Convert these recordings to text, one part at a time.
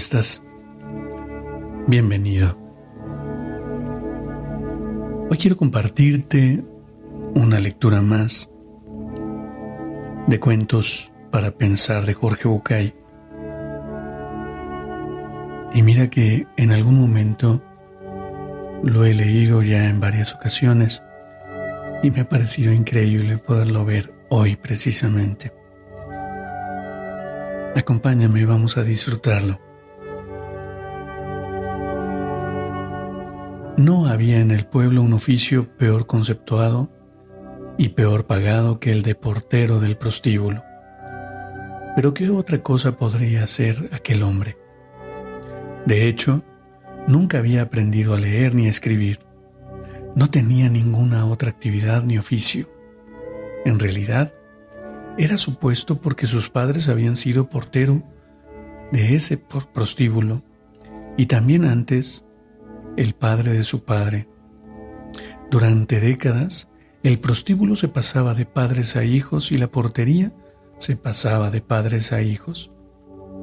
Estás? Bienvenido. Hoy quiero compartirte una lectura más de cuentos para pensar de Jorge Bucay. Y mira que en algún momento lo he leído ya en varias ocasiones y me ha parecido increíble poderlo ver hoy precisamente. Acompáñame, vamos a disfrutarlo. No había en el pueblo un oficio peor conceptuado y peor pagado que el de portero del prostíbulo. Pero ¿qué otra cosa podría hacer aquel hombre? De hecho, nunca había aprendido a leer ni a escribir. No tenía ninguna otra actividad ni oficio. En realidad, era supuesto porque sus padres habían sido portero de ese prostíbulo y también antes el padre de su padre. Durante décadas, el prostíbulo se pasaba de padres a hijos y la portería se pasaba de padres a hijos.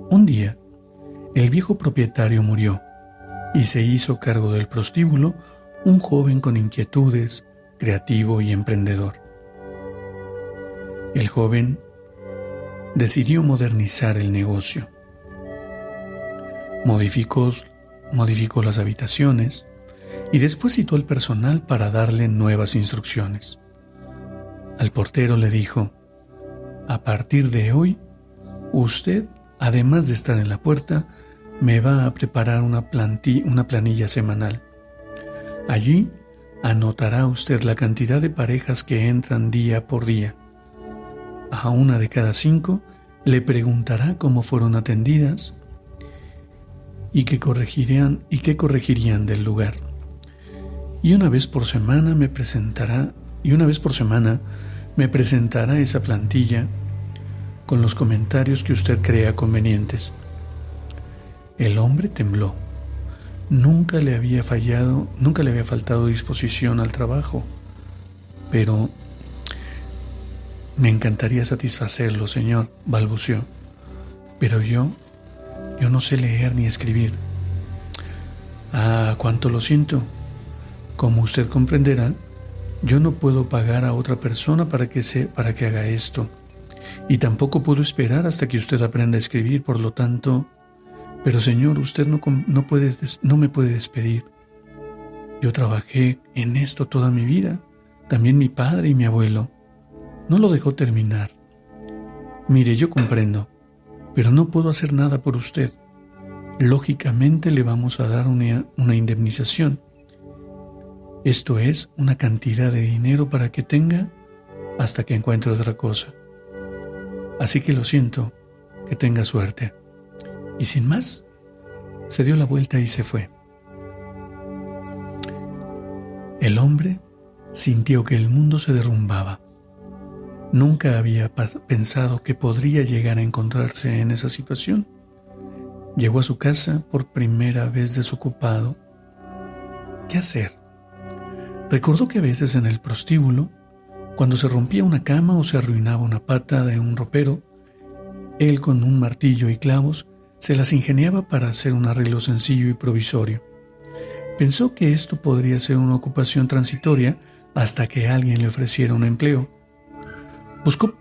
Un día, el viejo propietario murió y se hizo cargo del prostíbulo un joven con inquietudes, creativo y emprendedor. El joven decidió modernizar el negocio. Modificó modificó las habitaciones y después citó al personal para darle nuevas instrucciones. Al portero le dijo, a partir de hoy, usted, además de estar en la puerta, me va a preparar una, una planilla semanal. Allí anotará usted la cantidad de parejas que entran día por día. A una de cada cinco le preguntará cómo fueron atendidas y que corregirían y que corregirían del lugar. Y una vez por semana me presentará y una vez por semana me presentará esa plantilla con los comentarios que usted crea convenientes. El hombre tembló. Nunca le había fallado, nunca le había faltado disposición al trabajo, pero me encantaría satisfacerlo, señor, balbuceó. Pero yo yo no sé leer ni escribir. Ah, cuánto lo siento. Como usted comprenderá, yo no puedo pagar a otra persona para que, se, para que haga esto. Y tampoco puedo esperar hasta que usted aprenda a escribir, por lo tanto... Pero señor, usted no, no, puede, no me puede despedir. Yo trabajé en esto toda mi vida, también mi padre y mi abuelo. No lo dejó terminar. Mire, yo comprendo pero no puedo hacer nada por usted. Lógicamente le vamos a dar una, indemnización. Esto es una cantidad de dinero para que tenga hasta que encuentre otra cosa. Así que lo siento, que tenga suerte. Y sin más, se dio la vuelta y se fue. El hombre sintió que el mundo se derrumbaba. Nunca había pensado que podría llegar a encontrarse en esa situación. Llegó a su casa por primera vez desocupado. ¿Qué hacer? Recordó que a veces en el prostíbulo, cuando se rompía una cama o se arruinaba una pata de un ropero, él con un martillo y clavos se las ingeniaba para hacer un arreglo sencillo y provisorio. Pensó que esto podría ser una ocupación transitoria hasta que alguien le ofreciera un empleo Buscó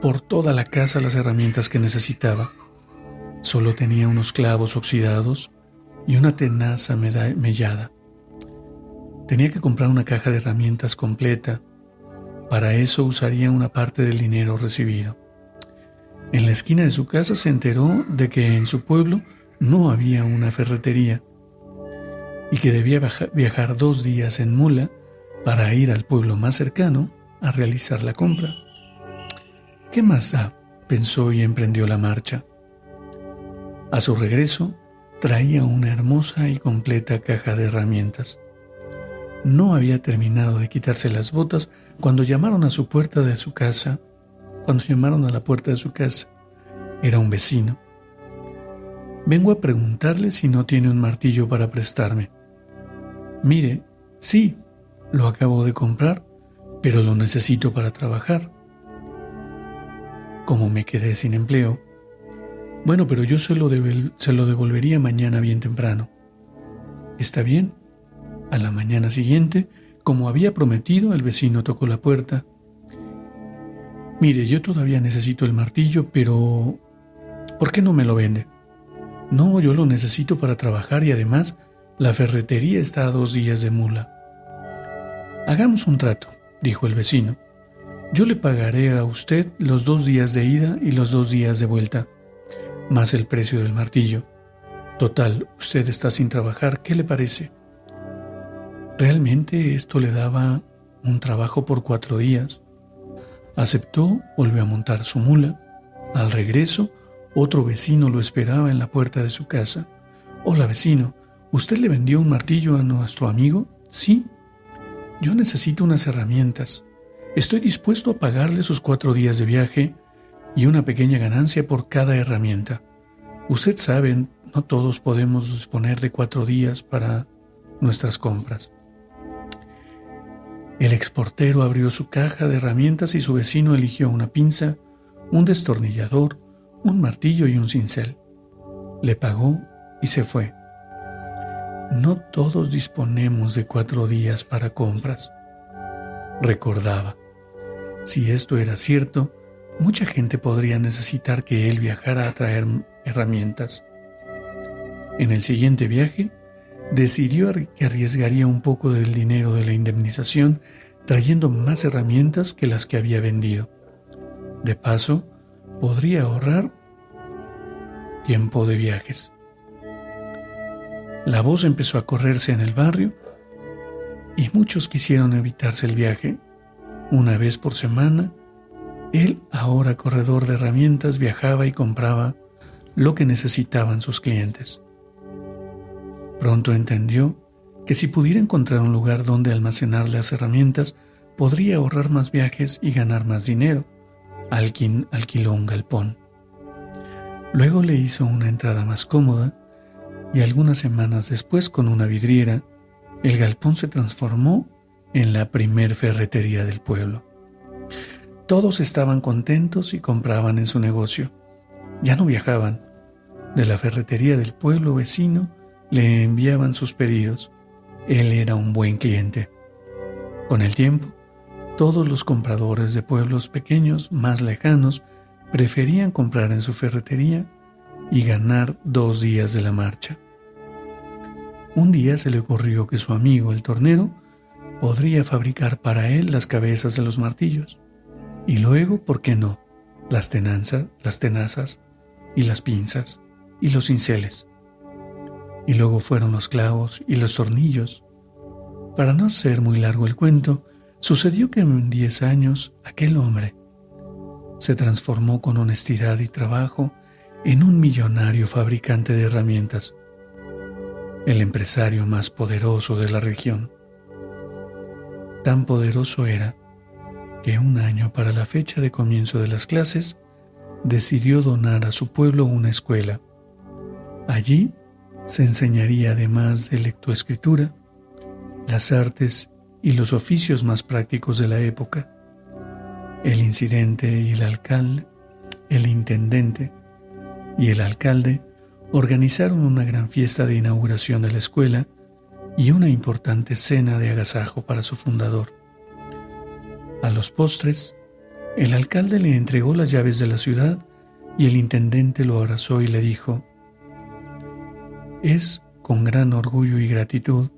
por toda la casa las herramientas que necesitaba. Solo tenía unos clavos oxidados y una tenaza mellada. Tenía que comprar una caja de herramientas completa. Para eso usaría una parte del dinero recibido. En la esquina de su casa se enteró de que en su pueblo no había una ferretería y que debía viajar dos días en mula para ir al pueblo más cercano a realizar la compra. ¿Qué más da? pensó y emprendió la marcha. A su regreso, traía una hermosa y completa caja de herramientas. No había terminado de quitarse las botas cuando llamaron a su puerta de su casa. Cuando llamaron a la puerta de su casa, era un vecino. Vengo a preguntarle si no tiene un martillo para prestarme. Mire, sí, lo acabo de comprar, pero lo necesito para trabajar. Como me quedé sin empleo, bueno, pero yo se lo, se lo devolvería mañana bien temprano. Está bien. A la mañana siguiente, como había prometido, el vecino tocó la puerta. Mire, yo todavía necesito el martillo, pero ¿por qué no me lo vende? No, yo lo necesito para trabajar y además la ferretería está a dos días de mula. Hagamos un trato, dijo el vecino. Yo le pagaré a usted los dos días de ida y los dos días de vuelta, más el precio del martillo. Total, usted está sin trabajar, ¿qué le parece? Realmente esto le daba un trabajo por cuatro días. Aceptó, volvió a montar su mula. Al regreso, otro vecino lo esperaba en la puerta de su casa. Hola vecino, ¿usted le vendió un martillo a nuestro amigo? Sí. Yo necesito unas herramientas. Estoy dispuesto a pagarle sus cuatro días de viaje y una pequeña ganancia por cada herramienta. Usted sabe, no todos podemos disponer de cuatro días para nuestras compras. El exportero abrió su caja de herramientas y su vecino eligió una pinza, un destornillador, un martillo y un cincel. Le pagó y se fue. No todos disponemos de cuatro días para compras. Recordaba, si esto era cierto, mucha gente podría necesitar que él viajara a traer herramientas. En el siguiente viaje, decidió que arriesgaría un poco del dinero de la indemnización trayendo más herramientas que las que había vendido. De paso, podría ahorrar tiempo de viajes. La voz empezó a correrse en el barrio y muchos quisieron evitarse el viaje. Una vez por semana, él, ahora corredor de herramientas, viajaba y compraba lo que necesitaban sus clientes. Pronto entendió que si pudiera encontrar un lugar donde almacenar las herramientas, podría ahorrar más viajes y ganar más dinero. Alquin alquiló un galpón. Luego le hizo una entrada más cómoda y algunas semanas después, con una vidriera, el galpón se transformó en la primer ferretería del pueblo. Todos estaban contentos y compraban en su negocio. Ya no viajaban. De la ferretería del pueblo vecino le enviaban sus pedidos. Él era un buen cliente. Con el tiempo, todos los compradores de pueblos pequeños más lejanos preferían comprar en su ferretería y ganar dos días de la marcha. Un día se le ocurrió que su amigo el tornero podría fabricar para él las cabezas de los martillos y luego, ¿por qué no?, las tenazas, las tenazas y las pinzas y los cinceles. Y luego fueron los clavos y los tornillos. Para no hacer muy largo el cuento, sucedió que en diez años aquel hombre se transformó con honestidad y trabajo en un millonario fabricante de herramientas, el empresario más poderoso de la región. Tan poderoso era que un año para la fecha de comienzo de las clases decidió donar a su pueblo una escuela. Allí se enseñaría además de lectoescritura, las artes y los oficios más prácticos de la época el incidente y el alcalde, el intendente y el alcalde organizaron una gran fiesta de inauguración de la escuela y una importante cena de agasajo para su fundador. A los postres, el alcalde le entregó las llaves de la ciudad y el intendente lo abrazó y le dijo, es con gran orgullo y gratitud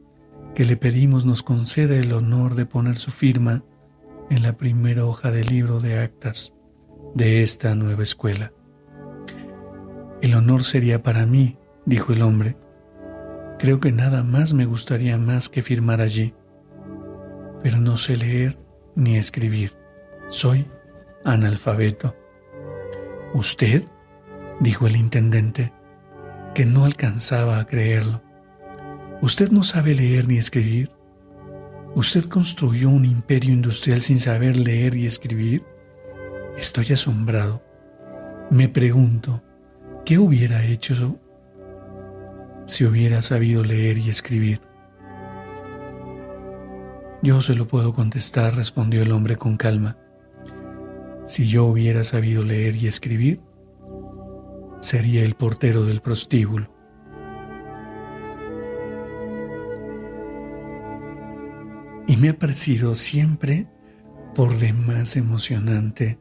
que le pedimos nos conceda el honor de poner su firma en la primera hoja del libro de actas de esta nueva escuela. El honor sería para mí, dijo el hombre. Creo que nada más me gustaría más que firmar allí, pero no sé leer ni escribir. Soy analfabeto. ¿Usted? dijo el intendente, que no alcanzaba a creerlo. ¿Usted no sabe leer ni escribir? ¿Usted construyó un imperio industrial sin saber leer y escribir? Estoy asombrado. Me pregunto, ¿qué hubiera hecho si hubiera sabido leer y escribir? Yo se lo puedo contestar, respondió el hombre con calma. Si yo hubiera sabido leer y escribir, sería el portero del prostíbulo. Y me ha parecido siempre por demás emocionante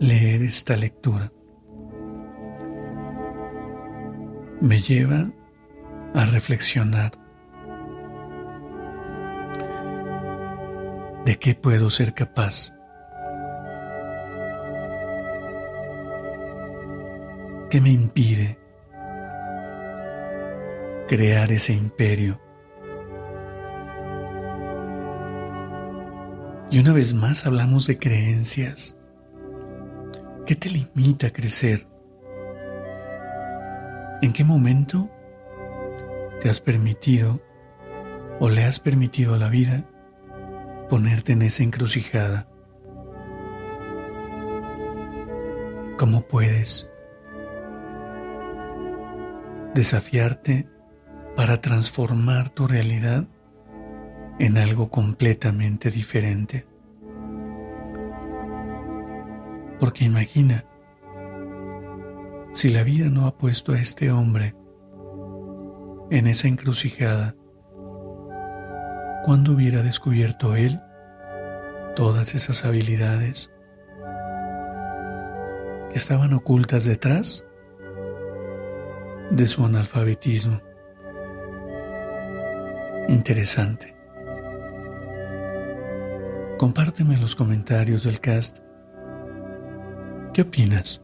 leer esta lectura. Me lleva a reflexionar de qué puedo ser capaz. ¿Qué me impide crear ese imperio? Y una vez más hablamos de creencias. ¿Qué te limita a crecer? ¿En qué momento te has permitido o le has permitido a la vida ponerte en esa encrucijada? ¿Cómo puedes desafiarte para transformar tu realidad en algo completamente diferente? Porque imagina, si la vida no ha puesto a este hombre en esa encrucijada, ¿cuándo hubiera descubierto él todas esas habilidades que estaban ocultas detrás de su analfabetismo? Interesante. Compárteme en los comentarios del cast ¿Qué opinas?